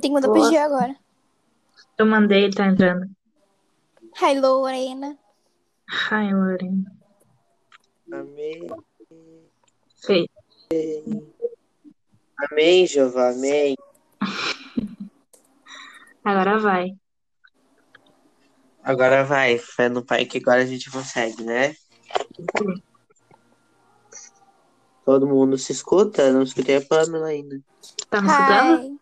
Tem que mandar pro G agora. Eu mandei, ele tá entrando. Hi, Lorena. Ai, Lorena. Amém. Fei. Amém, Jeová. Amém. Agora vai. Agora vai, fé no Pai, que agora a gente consegue, né? Todo mundo se escuta? Não escutei a Pamela ainda. Tá me escutando?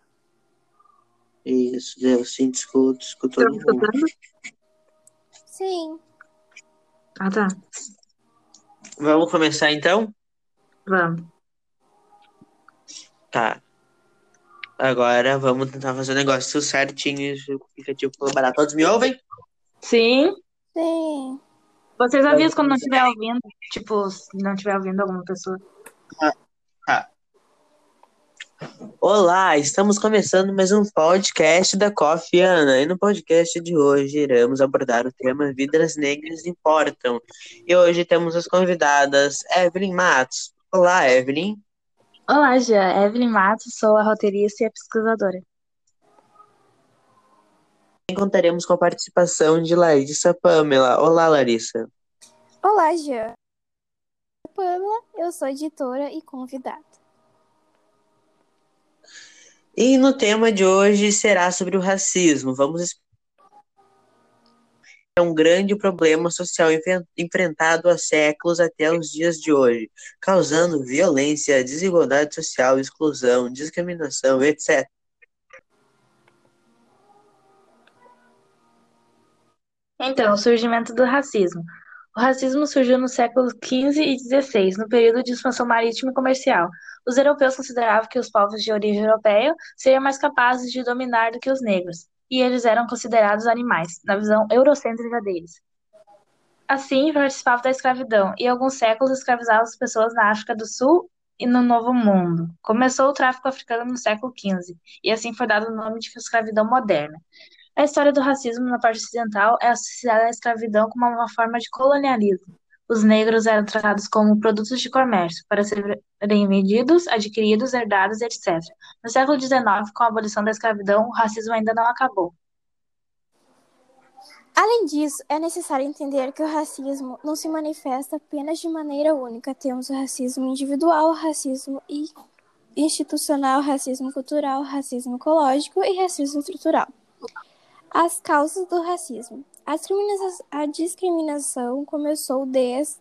Hi. Isso, Deus, sim, te escuto, escuto Tá todo me mundo. escutando? Sim. Ah, tá. Vamos começar então? Vamos. Tá. Agora vamos tentar fazer o negócio certinho, explicativo colaborar. Todos me ouvem? Sim. Sim. Vocês avisam quando não estiver ouvindo. Tipo, se não estiver ouvindo alguma pessoa. Olá, estamos começando mais um podcast da Coffee Ana. E no podcast de hoje iremos abordar o tema Vidas Negras Importam. E hoje temos as convidadas Evelyn Matos. Olá, Evelyn. Olá, Gia. Evelyn Matos, sou a roteirista e a pesquisadora. E contaremos com a participação de Larissa Pamela. Olá, Larissa. Olá, Jean. Pamela, eu sou editora e convidada. E no tema de hoje será sobre o racismo. Vamos é um grande problema social enfrentado há séculos até os dias de hoje, causando violência, desigualdade social, exclusão, discriminação, etc. Então, o surgimento do racismo. O racismo surgiu no século XV e XVI, no período de expansão marítima e comercial. Os europeus consideravam que os povos de origem europeia seriam mais capazes de dominar do que os negros, e eles eram considerados animais, na visão eurocêntrica deles. Assim, participavam da escravidão, e alguns séculos escravizavam as pessoas na África do Sul e no Novo Mundo. Começou o tráfico africano no século XV, e assim foi dado o nome de escravidão moderna. A história do racismo na parte ocidental é associada à escravidão como uma forma de colonialismo. Os negros eram tratados como produtos de comércio, para serem vendidos, adquiridos, herdados, etc. No século XIX, com a abolição da escravidão, o racismo ainda não acabou. Além disso, é necessário entender que o racismo não se manifesta apenas de maneira única. Temos o racismo individual, o racismo institucional, racismo cultural, racismo ecológico e racismo estrutural. As causas do racismo. A discrimina- a discriminação começou desde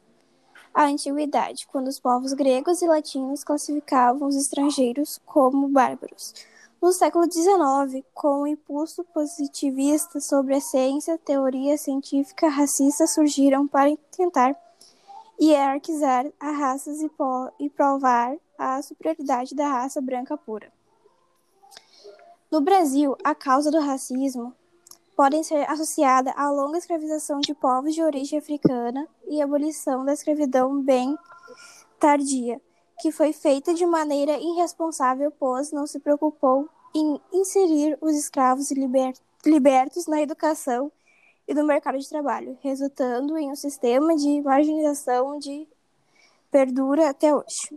a antiguidade, quando os povos gregos e latinos classificavam os estrangeiros como bárbaros. No século XIX, com o impulso positivista sobre a ciência, teoria científica racista surgiram para tentar hierarquizar as raças e, e provar a superioridade da raça branca pura. No Brasil, a causa do racismo podem ser associada à longa escravização de povos de origem africana e abolição da escravidão bem tardia, que foi feita de maneira irresponsável, pois não se preocupou em inserir os escravos liber- libertos na educação e no mercado de trabalho, resultando em um sistema de marginalização de perdura até hoje.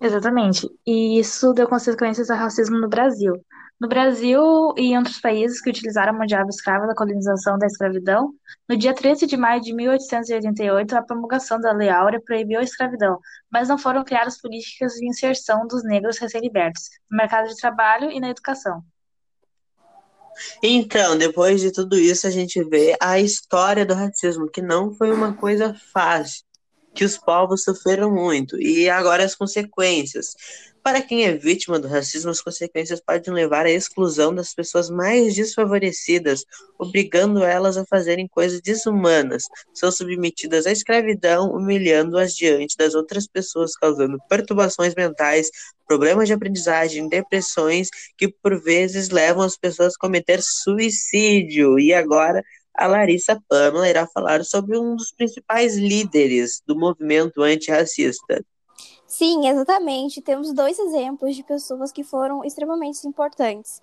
Exatamente. E isso deu consequências ao racismo no Brasil. No Brasil e em outros países que utilizaram a mão de obra escrava da colonização da escravidão, no dia 13 de maio de 1888, a promulgação da Lei Áurea proibiu a escravidão, mas não foram criadas políticas de inserção dos negros recém-libertos no mercado de trabalho e na educação. Então, depois de tudo isso, a gente vê a história do racismo, que não foi uma coisa fácil, que os povos sofreram muito, e agora as consequências. Para quem é vítima do racismo, as consequências podem levar à exclusão das pessoas mais desfavorecidas, obrigando elas a fazerem coisas desumanas. São submetidas à escravidão, humilhando-as diante das outras pessoas, causando perturbações mentais, problemas de aprendizagem, depressões, que por vezes levam as pessoas a cometer suicídio. E agora a Larissa Pamela irá falar sobre um dos principais líderes do movimento antirracista. Sim, exatamente. Temos dois exemplos de pessoas que foram extremamente importantes.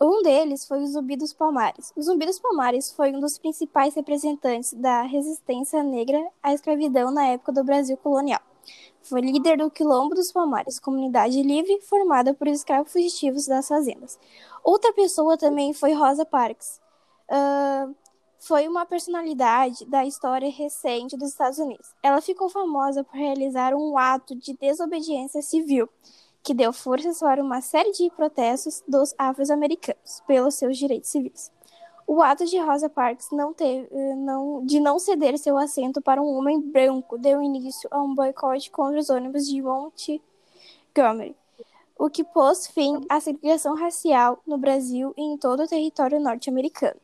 Um deles foi o Zumbi dos Palmares. O Zumbi dos Palmares foi um dos principais representantes da resistência negra à escravidão na época do Brasil colonial. Foi líder do Quilombo dos Palmares, comunidade livre formada por escravos fugitivos das fazendas. Outra pessoa também foi Rosa Parks. Uh, foi uma personalidade da história recente dos Estados Unidos. Ela ficou famosa por realizar um ato de desobediência civil que deu forças para uma série de protestos dos afro-americanos pelos seus direitos civis. O ato de Rosa Parks não teve, não, de não ceder seu assento para um homem branco deu início a um boicote contra os ônibus de Montgomery, o que pôs fim à segregação racial no Brasil e em todo o território norte-americano.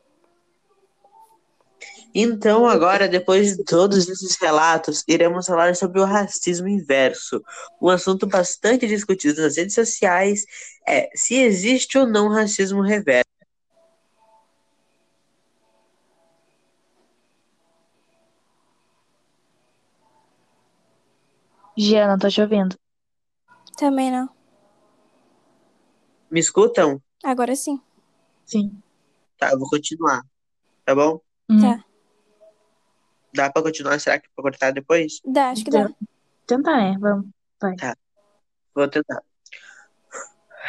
Então, agora, depois de todos esses relatos, iremos falar sobre o racismo inverso. Um assunto bastante discutido nas redes sociais é se existe ou não racismo reverso. Giana, tô te ouvindo. Também não. Me escutam? Agora sim. Sim. Tá, eu vou continuar. Tá bom? Uhum. Tá. Dá pra continuar? Será que pra cortar depois? Dá, acho que dá. Tentar, né? Vamos. Vai. Vou tentar.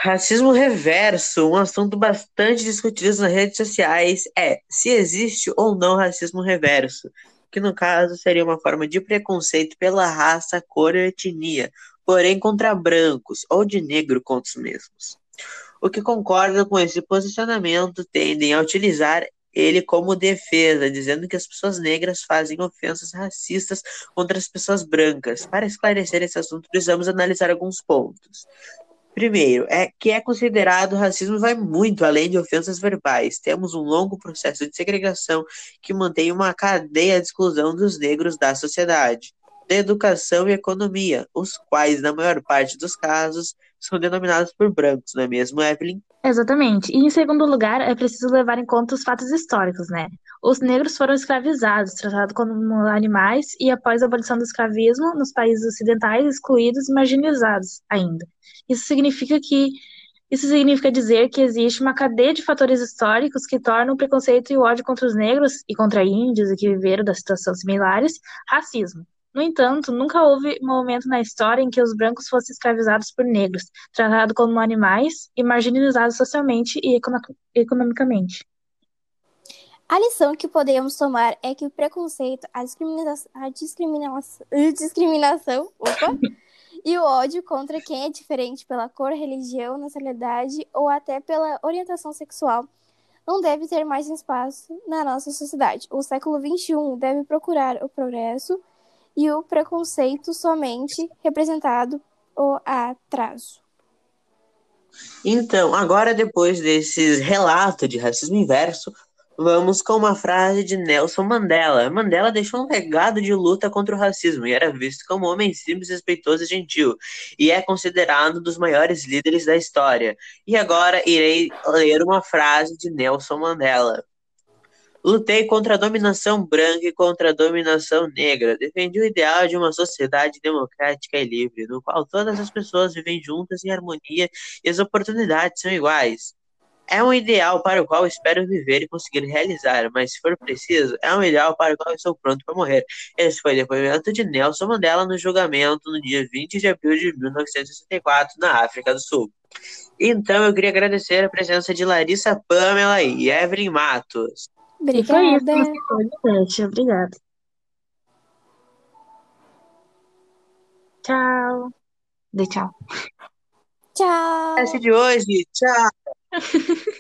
Racismo reverso, um assunto bastante discutido nas redes sociais, é se existe ou não racismo reverso, que no caso seria uma forma de preconceito pela raça, cor e etnia, porém contra brancos ou de negro contra os mesmos. O que concorda com esse posicionamento tendem a utilizar ele como defesa, dizendo que as pessoas negras fazem ofensas racistas contra as pessoas brancas. Para esclarecer esse assunto, precisamos analisar alguns pontos. Primeiro, é que é considerado racismo vai muito além de ofensas verbais. Temos um longo processo de segregação que mantém uma cadeia de exclusão dos negros da sociedade, da educação e economia, os quais, na maior parte dos casos, são denominados por brancos, não é mesmo, Evelyn? Exatamente. E em segundo lugar, é preciso levar em conta os fatos históricos, né? Os negros foram escravizados, tratados como animais e, após a abolição do escravismo, nos países ocidentais, excluídos e marginalizados ainda. Isso significa que isso significa dizer que existe uma cadeia de fatores históricos que tornam o preconceito e o ódio contra os negros e contra índios e que viveram das situações similares racismo. No entanto, nunca houve momento na história em que os brancos fossem escravizados por negros, tratados como animais e marginalizados socialmente e economicamente. A lição que podemos tomar é que o preconceito, a discriminação, a discriminação, discriminação opa, e o ódio contra quem é diferente pela cor, religião, nacionalidade ou até pela orientação sexual não deve ter mais espaço na nossa sociedade. O século XXI deve procurar o progresso e o preconceito somente representado o atraso. Então, agora depois desses relatos de racismo inverso, vamos com uma frase de Nelson Mandela. Mandela deixou um legado de luta contra o racismo e era visto como um homem simples, respeitoso e gentil, e é considerado um dos maiores líderes da história. E agora irei ler uma frase de Nelson Mandela. Lutei contra a dominação branca e contra a dominação negra. Defendi o ideal de uma sociedade democrática e livre, no qual todas as pessoas vivem juntas em harmonia e as oportunidades são iguais. É um ideal para o qual espero viver e conseguir realizar, mas se for preciso, é um ideal para o qual estou pronto para morrer. Esse foi o depoimento de Nelson Mandela no julgamento no dia 20 de abril de 1964, na África do Sul. Então eu queria agradecer a presença de Larissa Pamela e Evelyn Matos. Obrigada. Foi isso, Obrigada. Tchau. Dê tchau. Tchau. Esse de hoje. Tchau.